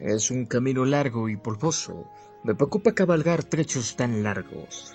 Es un camino largo y polvoso. Me preocupa cabalgar trechos tan largos.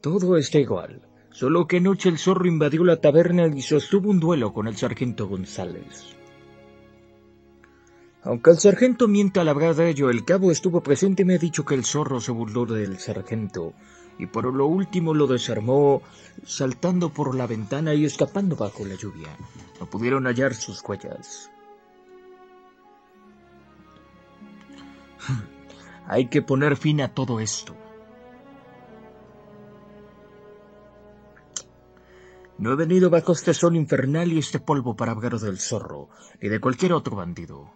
Todo está igual, solo que anoche el zorro invadió la taberna y sostuvo un duelo con el sargento González. Aunque el sargento mienta al hablar de ello, el cabo estuvo presente y me ha dicho que el zorro se burló del sargento y por lo último lo desarmó saltando por la ventana y escapando bajo la lluvia. No pudieron hallar sus huellas. Hay que poner fin a todo esto. No he venido bajo este sol infernal y este polvo para hablar del zorro, ni de cualquier otro bandido.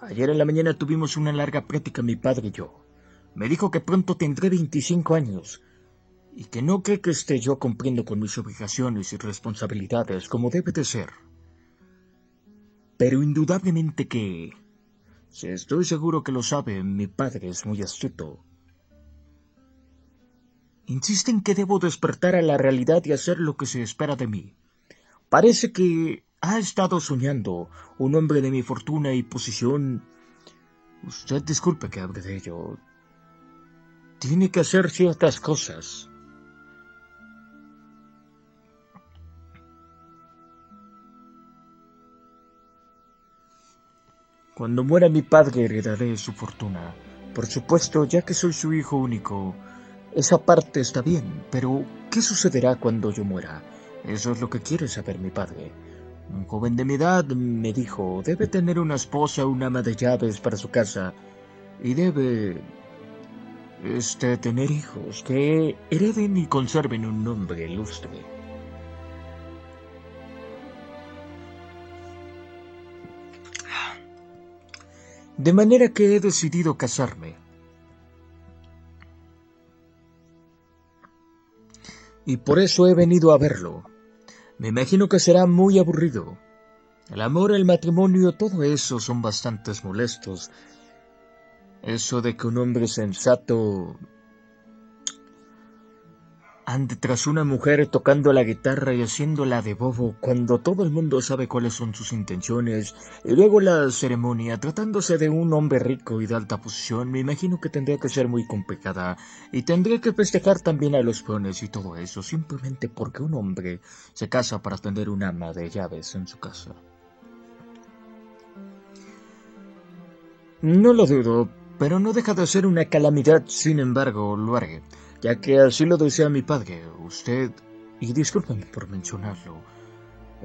Ayer en la mañana tuvimos una larga plática mi padre y yo. Me dijo que pronto tendré 25 años y que no cree que esté yo cumpliendo con mis obligaciones y responsabilidades como debe de ser. Pero indudablemente que, si estoy seguro que lo sabe, mi padre es muy astuto Insiste en que debo despertar a la realidad y hacer lo que se espera de mí. Parece que ha estado soñando un hombre de mi fortuna y posición. Usted disculpe que hable de ello. Tiene que hacer ciertas cosas. Cuando muera mi padre heredaré su fortuna. Por supuesto, ya que soy su hijo único, esa parte está bien, pero ¿qué sucederá cuando yo muera? Eso es lo que quiere saber mi padre. Un joven de mi edad me dijo, debe tener una esposa, una ama de llaves para su casa, y debe... este, tener hijos que hereden y conserven un nombre ilustre. De manera que he decidido casarme. y por eso he venido a verlo. Me imagino que será muy aburrido. El amor, el matrimonio, todo eso son bastantes molestos. Eso de que un hombre sensato ande tras una mujer tocando la guitarra y haciéndola de bobo cuando todo el mundo sabe cuáles son sus intenciones, y luego la ceremonia, tratándose de un hombre rico y de alta posición, me imagino que tendría que ser muy complicada, y tendría que festejar también a los peones y todo eso, simplemente porque un hombre se casa para tener un ama de llaves en su casa. No lo dudo, pero no deja de ser una calamidad, sin embargo, lo ya que así lo desea mi padre. Usted, y discúlpeme por mencionarlo,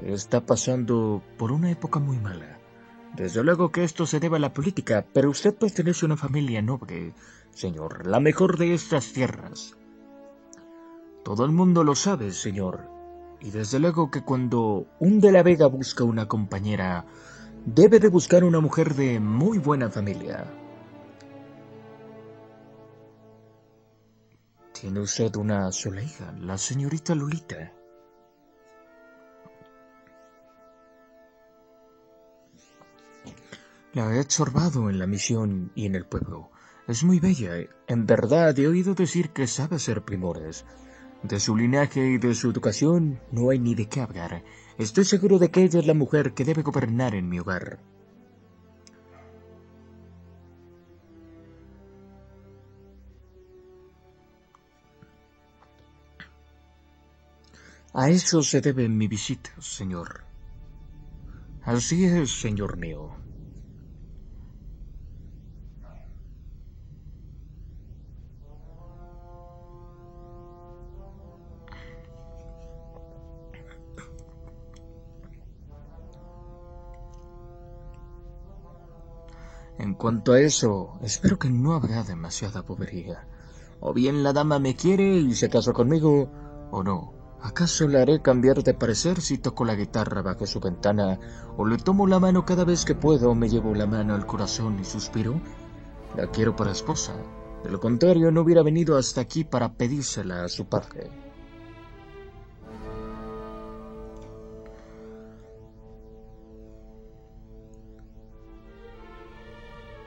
está pasando por una época muy mala. Desde luego que esto se debe a la política, pero usted pertenece a una familia noble, señor, la mejor de estas tierras. Todo el mundo lo sabe, señor, y desde luego que cuando un de la Vega busca una compañera, debe de buscar una mujer de muy buena familia. Tiene usted una sola hija, la señorita Lolita. La he observado en la misión y en el pueblo. Es muy bella. En verdad he oído decir que sabe hacer primores. De su linaje y de su educación no hay ni de qué hablar. Estoy seguro de que ella es la mujer que debe gobernar en mi hogar. A eso se debe mi visita, señor. Así es, señor mío. En cuanto a eso, espero que no habrá demasiada bobería. O bien la dama me quiere y se casó conmigo, o no. ¿Acaso le haré cambiar de parecer si toco la guitarra bajo su ventana o le tomo la mano cada vez que puedo me llevo la mano al corazón y suspiro? La quiero para esposa. De lo contrario, no hubiera venido hasta aquí para pedírsela a su padre.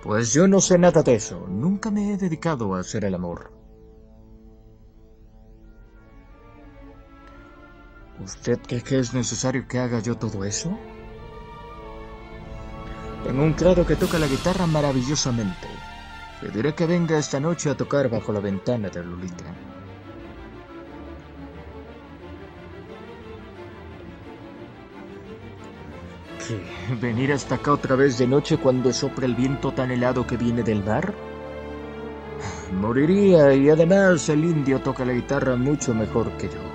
Pues yo no sé nada de eso. Nunca me he dedicado a hacer el amor. ¿Usted cree que es necesario que haga yo todo eso? Tengo un criado que toca la guitarra maravillosamente. Le diré que venga esta noche a tocar bajo la ventana de Lolita. ¿Qué? ¿Venir hasta acá otra vez de noche cuando sopra el viento tan helado que viene del mar? Moriría y además el indio toca la guitarra mucho mejor que yo.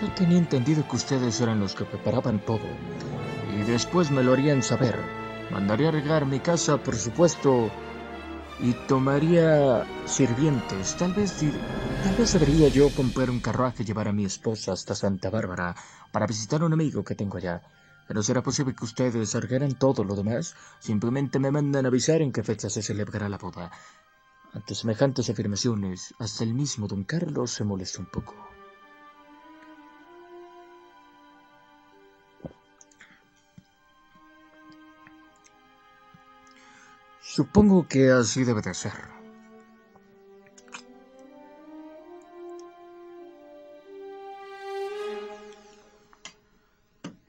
Yo tenía entendido que ustedes eran los que preparaban todo. Y después me lo harían saber. Mandaría a arreglar mi casa, por supuesto, y tomaría sirvientes. Tal vez, tal vez debería yo comprar un carruaje y llevar a mi esposa hasta Santa Bárbara para visitar a un amigo que tengo allá. Pero será posible que ustedes arreglen todo lo demás. Simplemente me mandan avisar en qué fecha se celebrará la boda. Ante semejantes afirmaciones, hasta el mismo don Carlos se molestó un poco. Supongo que así debe de ser.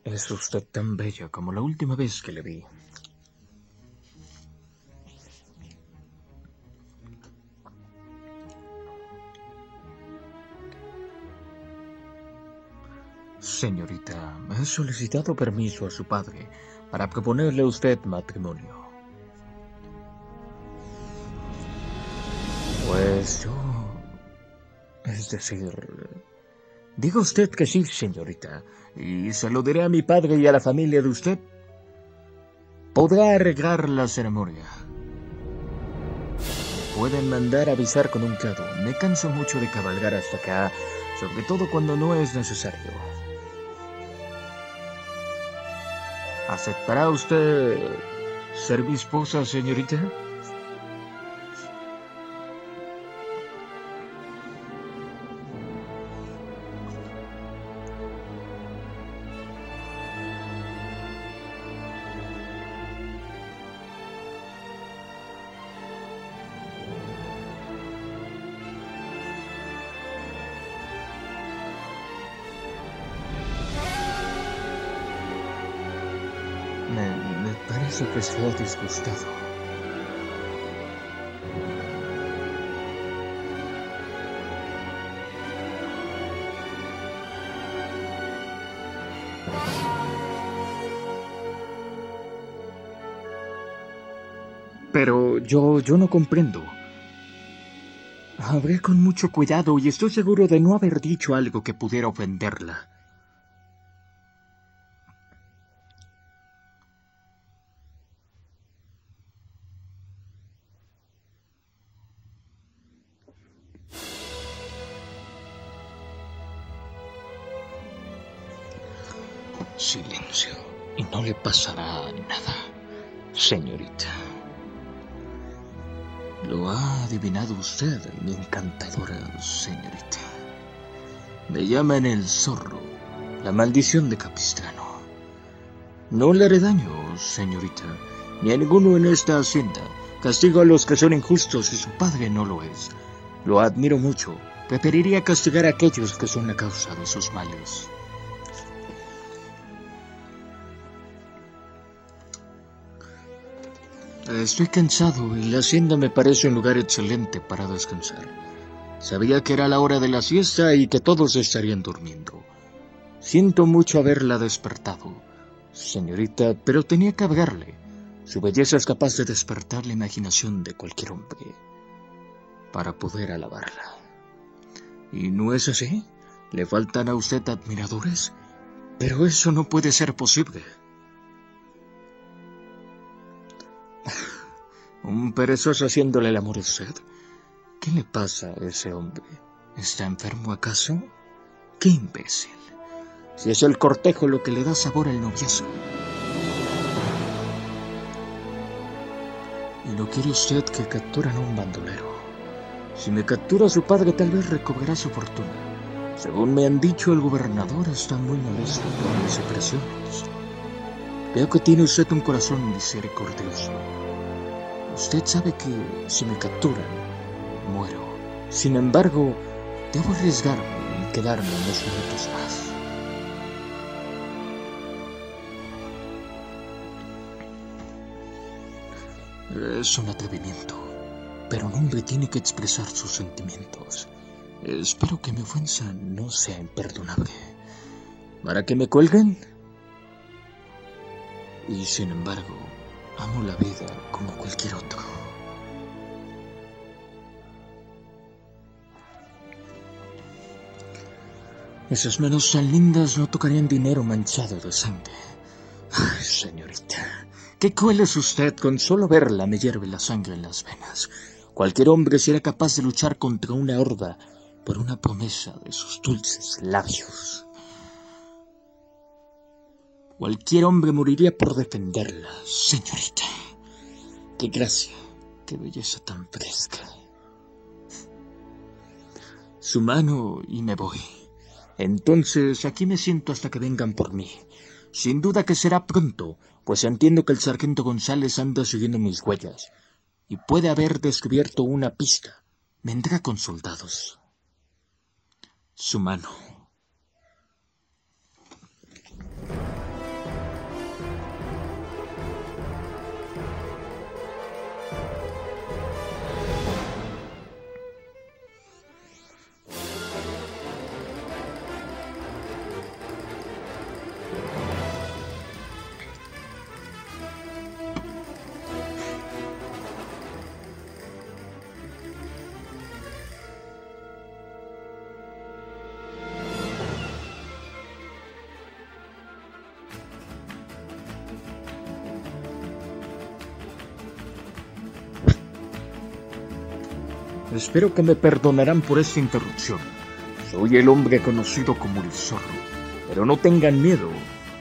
Es usted tan bella como la última vez que le vi. Señorita, he solicitado permiso a su padre para proponerle a usted matrimonio. Yo... Es decir... Diga usted que sí, señorita, y se lo diré a mi padre y a la familia de usted. Podrá arreglar la ceremonia. Pueden mandar avisar con un cado. Me canso mucho de cabalgar hasta acá, sobre todo cuando no es necesario. ¿Aceptará usted ser mi esposa, señorita? Parece que disgustado. Pero yo, yo no comprendo. Hablé con mucho cuidado y estoy seguro de no haber dicho algo que pudiera ofenderla. Silencio, y no le pasará nada, señorita. Lo ha adivinado usted, mi encantadora señorita. Me llaman el zorro, la maldición de Capistrano. No le haré daño, señorita, ni a ninguno en esta hacienda. Castigo a los que son injustos y su padre no lo es. Lo admiro mucho. Preferiría castigar a aquellos que son la causa de sus males. Estoy cansado y la hacienda me parece un lugar excelente para descansar. Sabía que era la hora de la siesta y que todos estarían durmiendo. Siento mucho haberla despertado, señorita, pero tenía que hablarle. Su belleza es capaz de despertar la imaginación de cualquier hombre para poder alabarla. ¿Y no es así? ¿Le faltan a usted admiradores? Pero eso no puede ser posible. Un perezoso haciéndole el amor a usted. ¿Qué le pasa a ese hombre? ¿Está enfermo acaso? ¡Qué imbécil! Si es el cortejo lo que le da sabor al noviazgo. Y no quiere usted que capturan a un bandolero. Si me captura a su padre, tal vez recobrará su fortuna. Según me han dicho, el gobernador está muy molesto por mis expresiones. Veo que tiene usted un corazón misericordioso. Usted sabe que si me capturan, muero. Sin embargo, debo arriesgarme y quedarme unos minutos más. Es un atrevimiento, pero un hombre tiene que expresar sus sentimientos. Espero que mi ofensa no sea imperdonable. ¿Para que me cuelguen? Y sin embargo, amo la vida como cualquier otro. Esas manos tan lindas no tocarían dinero manchado de sangre. Ay, señorita. Qué cruel es usted, con solo verla me hierve la sangre en las venas. Cualquier hombre sería capaz de luchar contra una horda por una promesa de sus dulces labios. Cualquier hombre moriría por defenderla, señorita. Qué gracia, qué belleza tan fresca. Su mano y me voy. Entonces aquí me siento hasta que vengan por mí. Sin duda que será pronto, pues entiendo que el sargento González anda siguiendo mis huellas y puede haber descubierto una pista. Vendrá con soldados. Su mano. Espero que me perdonarán por esta interrupción. Soy el hombre conocido como el zorro. Pero no tengan miedo,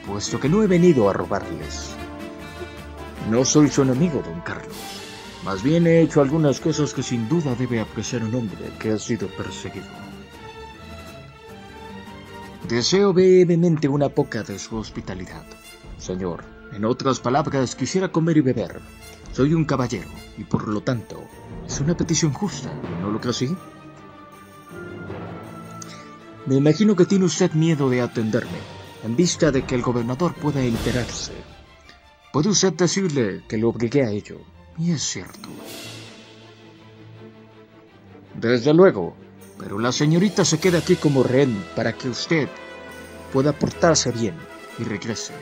puesto que no he venido a robarles. No soy su enemigo, don Carlos. Más bien he hecho algunas cosas que sin duda debe apreciar un hombre que ha sido perseguido. Deseo brevemente una poca de su hospitalidad. Señor, en otras palabras, quisiera comer y beber. Soy un caballero y por lo tanto es una petición justa, ¿no lo creo así? Me imagino que tiene usted miedo de atenderme, en vista de que el gobernador pueda enterarse. Puede usted decirle que lo obligué a ello, y es cierto. Desde luego, pero la señorita se queda aquí como rehén para que usted pueda portarse bien y regrese.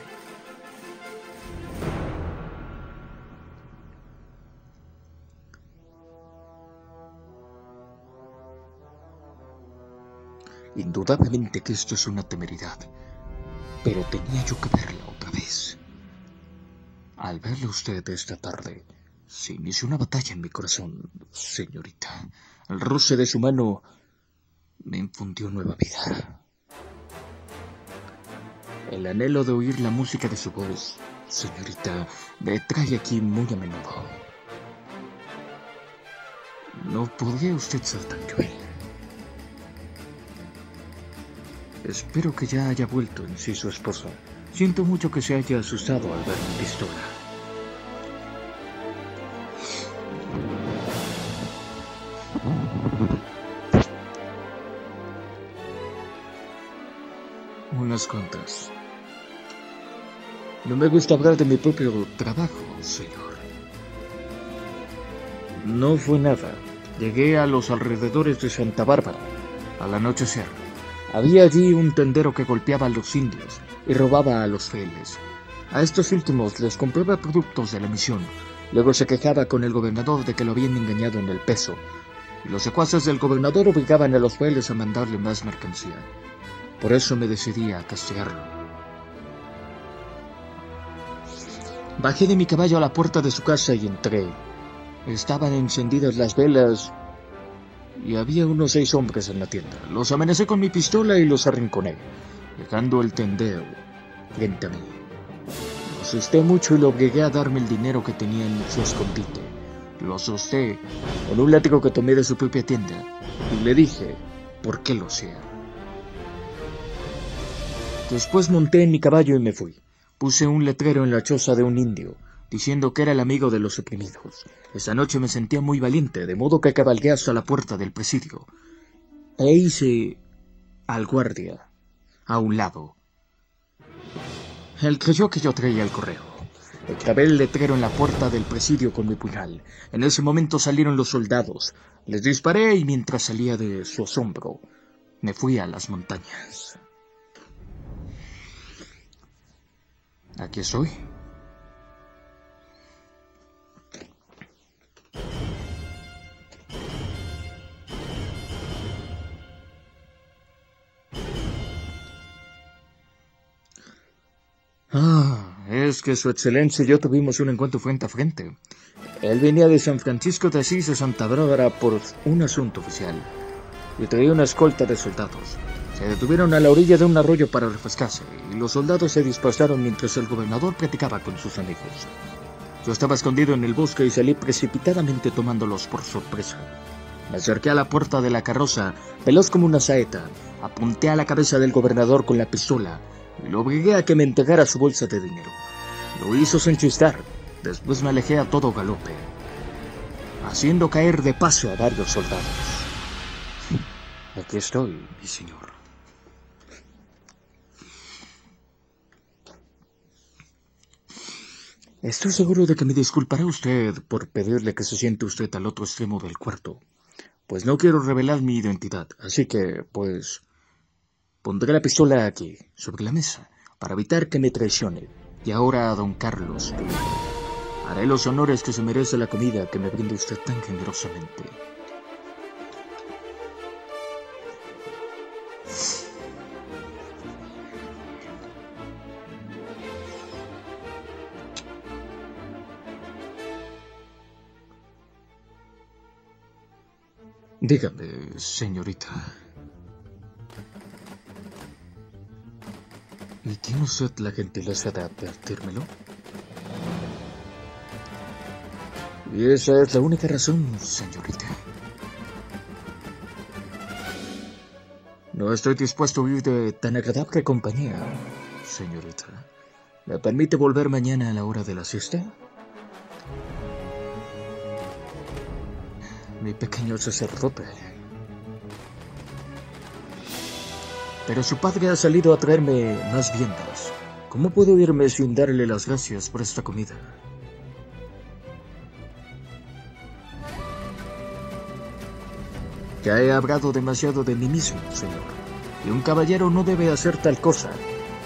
Indudablemente que esto es una temeridad, pero tenía yo que verla otra vez. Al verla usted esta tarde, se inició una batalla en mi corazón, señorita. El roce de su mano me infundió nueva vida. El anhelo de oír la música de su voz, señorita, me trae aquí muy a menudo. ¿No podría usted ser tan cruel? Espero que ya haya vuelto en sí su esposo. Siento mucho que se haya asustado al ver mi pistola. Unas cuantas. No me gusta hablar de mi propio trabajo, señor. No fue nada. Llegué a los alrededores de Santa Bárbara al anochecer. Había allí un tendero que golpeaba a los indios y robaba a los fieles. A estos últimos les compraba productos de la misión. Luego se quejaba con el gobernador de que lo habían engañado en el peso. Y los secuaces del gobernador obligaban a los fieles a mandarle más mercancía. Por eso me decidí a castigarlo. Bajé de mi caballo a la puerta de su casa y entré. Estaban encendidas las velas y había unos seis hombres en la tienda. Los amenacé con mi pistola y los arrinconé, dejando el tendero frente a mí. Lo asusté mucho y lo obligué a darme el dinero que tenía en su escondite. Lo asusté con un látigo que tomé de su propia tienda y le dije por qué lo hacía. Después monté en mi caballo y me fui. Puse un letrero en la choza de un indio. Diciendo que era el amigo de los oprimidos. Esa noche me sentía muy valiente, de modo que cabalgué hasta la puerta del presidio. E hice al guardia a un lado. Él creyó que yo traía el correo. Clavé el letrero en la puerta del presidio con mi puñal. En ese momento salieron los soldados. Les disparé y mientras salía de su asombro, me fui a las montañas. Aquí estoy. Ah, es que su excelencia y yo tuvimos un encuentro frente a frente. Él venía de San Francisco de Asís de Santa Bárbara por un asunto oficial y traía una escolta de soldados. Se detuvieron a la orilla de un arroyo para refrescarse y los soldados se dispersaron mientras el gobernador platicaba con sus amigos. Yo estaba escondido en el bosque y salí precipitadamente tomándolos por sorpresa. Me acerqué a la puerta de la carroza, veloz como una saeta, apunté a la cabeza del gobernador con la pistola lo obligué a que me entregara su bolsa de dinero. Lo hizo sin chistar, después me alejé a todo galope, haciendo caer de paso a varios soldados. Aquí estoy, mi señor. Estoy seguro de que me disculpará usted por pedirle que se siente usted al otro extremo del cuarto, pues no quiero revelar mi identidad, así que, pues, pondré la pistola aquí, sobre la mesa, para evitar que me traicione. Y ahora, don Carlos, haré los honores que se merece la comida que me brinda usted tan generosamente. Dígame, señorita. Tiene usted la gentileza de advertírmelo? Y esa es la única razón, señorita. No estoy dispuesto a vivir de tan agradable compañía, señorita. ¿Me permite volver mañana a la hora de la siesta? mi pequeño sacerdote. Pero su padre ha salido a traerme más viendas. ¿Cómo puedo irme sin darle las gracias por esta comida? Ya he hablado demasiado de mí mismo, señor. Y un caballero no debe hacer tal cosa.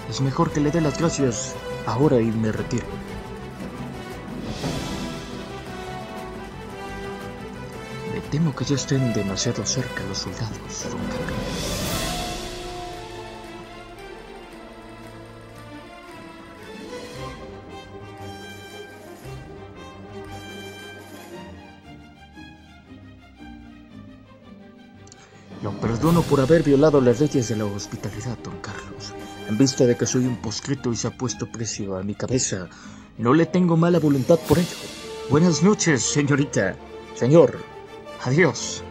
Es mejor que le dé las gracias ahora y me retire. Temo que ya estén demasiado cerca los soldados, don. Lo perdono por haber violado las leyes de la hospitalidad, don Carlos. En vista de que soy un poscrito y se ha puesto precio a mi cabeza, no le tengo mala voluntad por ello. Buenas noches, señorita. Señor, Adiós.